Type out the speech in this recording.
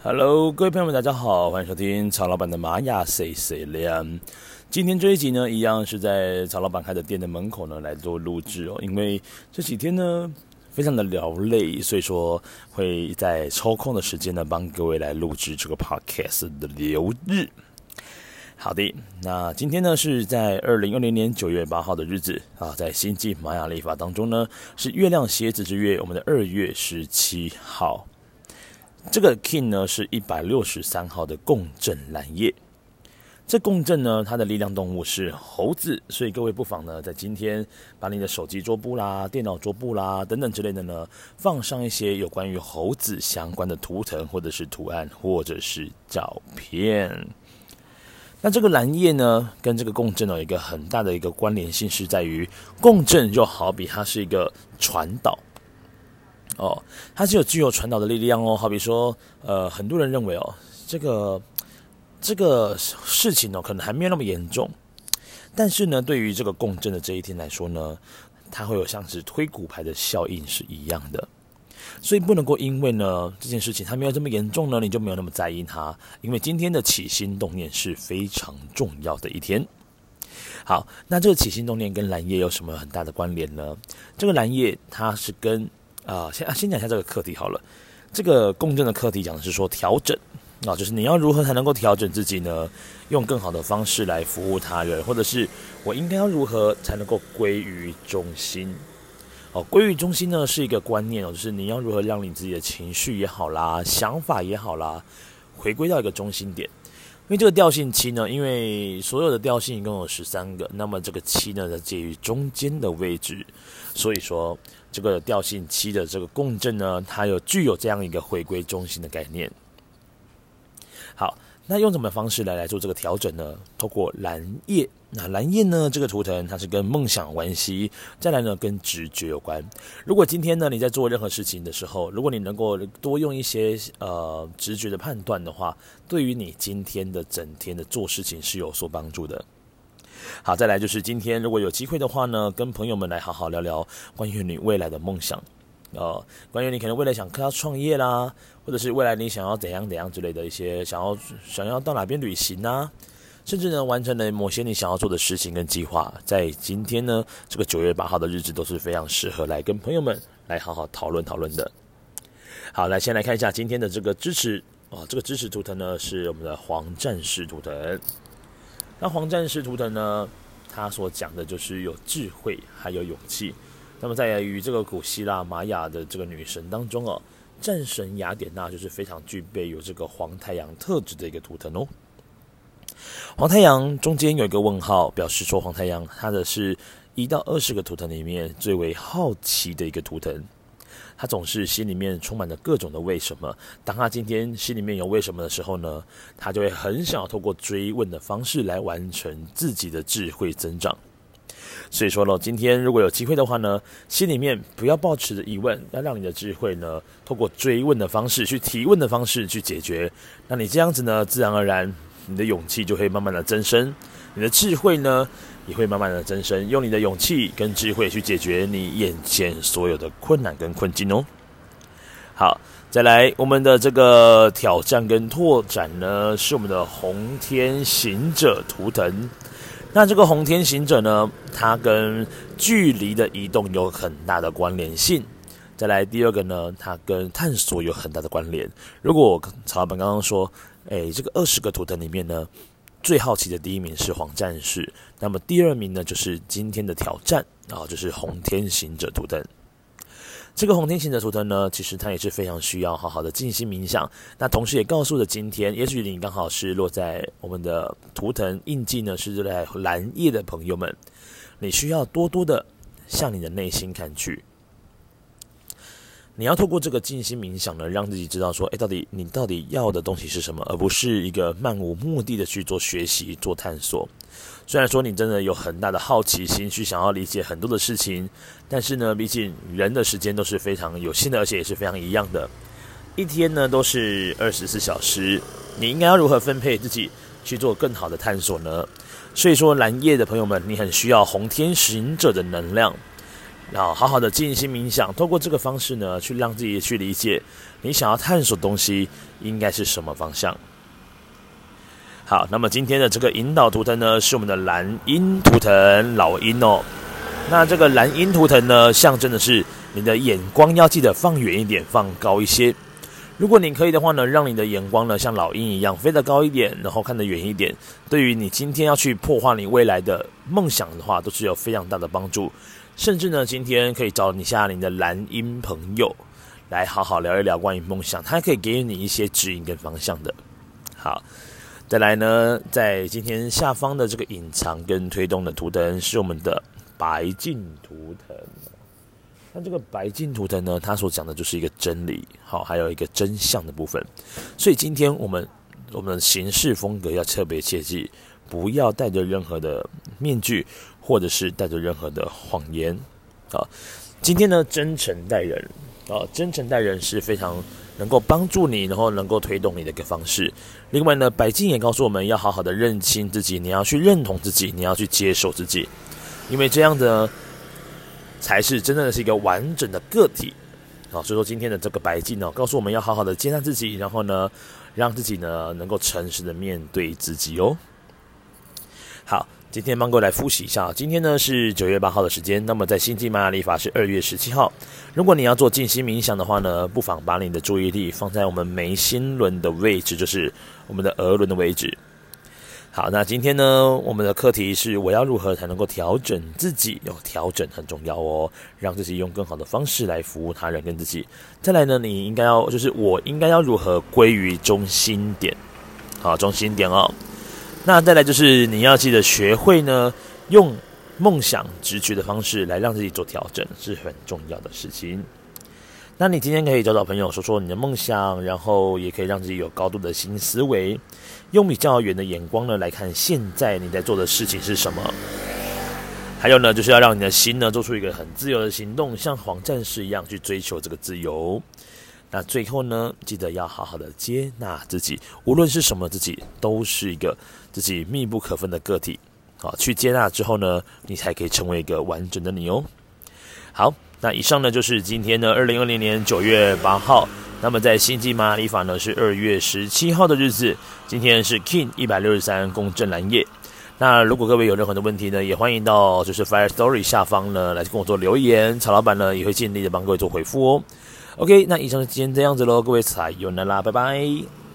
Hello，各位朋友们，大家好，欢迎收听曹老板的玛雅 C C 亮。今天这一集呢，一样是在曹老板开的店的门口呢来做录制哦。因为这几天呢非常的劳累，所以说会在抽空的时间呢帮各位来录制这个 Podcast 的流日。好的，那今天呢是在二零二零年九月八号的日子啊，在星际玛雅历法当中呢是月亮蝎子之月，我们的二月十七号。这个 King 呢是一百六十三号的共振蓝夜，这共振呢，它的力量动物是猴子，所以各位不妨呢，在今天把你的手机桌布啦、电脑桌布啦等等之类的呢，放上一些有关于猴子相关的图腾或者是图案或者是照片。那这个蓝夜呢，跟这个共振有一个很大的一个关联性，是在于共振就好比它是一个传导。哦，它是有具有传导的力量哦。好比说，呃，很多人认为哦，这个这个事情哦，可能还没有那么严重。但是呢，对于这个共振的这一天来说呢，它会有像是推骨牌的效应是一样的。所以不能够因为呢这件事情它没有这么严重呢，你就没有那么在意它。因为今天的起心动念是非常重要的一天。好，那这个起心动念跟蓝夜有什么很大的关联呢？这个蓝夜它是跟啊，先啊，先讲一下这个课题好了。这个共振的课题讲的是说调整啊，就是你要如何才能够调整自己呢？用更好的方式来服务他人，或者是我应该要如何才能够归于中心？哦，归于中心呢是一个观念哦，就是你要如何让你自己的情绪也好啦，想法也好啦，回归到一个中心点。因为这个调性七呢，因为所有的调性一共有十三个，那么这个七呢在介于中间的位置，所以说。这个调性七的这个共振呢，它有具有这样一个回归中心的概念。好，那用什么方式来来做这个调整呢？透过蓝夜，那蓝夜呢这个图腾它是跟梦想关系，再来呢跟直觉有关。如果今天呢你在做任何事情的时候，如果你能够多用一些呃直觉的判断的话，对于你今天的整天的做事情是有所帮助的。好，再来就是今天如果有机会的话呢，跟朋友们来好好聊聊关于你未来的梦想，呃，关于你可能未来想要创业啦，或者是未来你想要怎样怎样之类的一些想要想要到哪边旅行啊，甚至呢完成了某些你想要做的事情跟计划，在今天呢这个九月八号的日子都是非常适合来跟朋友们来好好讨论讨论的。好，来先来看一下今天的这个支持哦，这个支持图腾呢是我们的黄战士图腾。那黄战士图腾呢，他所讲的就是有智慧，还有勇气。那么在于这个古希腊玛雅的这个女神当中哦，战神雅典娜就是非常具备有这个黄太阳特质的一个图腾哦。黄太阳中间有一个问号，表示说黄太阳它的是一到二十个图腾里面最为好奇的一个图腾。他总是心里面充满了各种的为什么。当他今天心里面有为什么的时候呢，他就会很想要透过追问的方式来完成自己的智慧增长。所以说呢，今天如果有机会的话呢，心里面不要抱持着疑问，要让你的智慧呢，透过追问的方式去提问的方式去解决。那你这样子呢，自然而然你的勇气就会慢慢的增生，你的智慧呢，也会慢慢的增生，用你的勇气跟智慧去解决你眼前所有的困难跟困境哦。好，再来我们的这个挑战跟拓展呢，是我们的红天行者图腾。那这个红天行者呢，它跟距离的移动有很大的关联性。再来第二个呢，它跟探索有很大的关联。如果曹老板刚刚说，哎，这个二十个图腾里面呢，最好奇的第一名是黄战士，那么第二名呢，就是今天的挑战然后，就是红天行者图腾。这个红天行者图腾呢，其实它也是非常需要好好的静心冥想。那同时也告诉了今天，也许你刚好是落在我们的图腾印记呢，是在蓝叶的朋友们，你需要多多的向你的内心看去。你要透过这个静心冥想呢，让自己知道说，诶，到底你到底要的东西是什么，而不是一个漫无目的的去做学习、做探索。虽然说你真的有很大的好奇心，去想要理解很多的事情，但是呢，毕竟人的时间都是非常有限的，而且也是非常一样的。一天呢都是二十四小时，你应该要如何分配自己去做更好的探索呢？所以说，蓝夜的朋友们，你很需要红天行者的能量。然后好好的静心冥想，透过这个方式呢，去让自己去理解你想要探索的东西应该是什么方向。好，那么今天的这个引导图腾呢，是我们的蓝鹰图腾老鹰哦。那这个蓝鹰图腾呢，象征的是你的眼光要记得放远一点，放高一些。如果你可以的话呢，让你的眼光呢像老鹰一样飞得高一点，然后看得远一点，对于你今天要去破坏你未来的梦想的话，都是有非常大的帮助。甚至呢，今天可以找你下你的蓝鹰朋友来好好聊一聊关于梦想，他可以给予你一些指引跟方向的。好。再来呢，在今天下方的这个隐藏跟推动的图腾是我们的白镜图腾。那这个白金图腾呢，它所讲的就是一个真理，好，还有一个真相的部分。所以今天我们我们的行事风格要特别切记，不要带着任何的面具，或者是带着任何的谎言。啊，今天呢，真诚待人，啊，真诚待人是非常。能够帮助你，然后能够推动你的一个方式。另外呢，白金也告诉我们要好好的认清自己，你要去认同自己，你要去接受自己，因为这样的才是真正的是一个完整的个体。好，所以说今天的这个白镜呢，告诉我们要好好的接纳自己，然后呢，让自己呢能够诚实的面对自己哦。好。今天帮各位来复习一下，今天呢是九月八号的时间，那么在星际玛雅历法是二月十七号。如果你要做静心冥想的话呢，不妨把你的注意力放在我们眉心轮的位置，就是我们的额轮的位置。好，那今天呢，我们的课题是我要如何才能够调整自己？有调整很重要哦，让自己用更好的方式来服务他人跟自己。再来呢，你应该要就是我应该要如何归于中心点？好，中心点哦。那再来就是你要记得学会呢，用梦想直觉的方式来让自己做调整，是很重要的事情。那你今天可以找找朋友说说你的梦想，然后也可以让自己有高度的新思维，用比较远的眼光呢来看现在你在做的事情是什么。还有呢，就是要让你的心呢做出一个很自由的行动，像黄战士一样去追求这个自由。那最后呢，记得要好好的接纳自己，无论是什么自己，都是一个自己密不可分的个体。好，去接纳之后呢，你才可以成为一个完整的你哦。好，那以上呢就是今天的二零二零年九月八号。那么在星际玛雅历法呢是二月十七号的日子，今天是 King 一百六十三公正蓝夜。那如果各位有任何的问题呢，也欢迎到就是 Fire Story 下方呢来跟我做留言，曹老板呢也会尽力的帮各位做回复哦。OK，那以上是今天这样子喽，各位，撒由那拉，拜拜。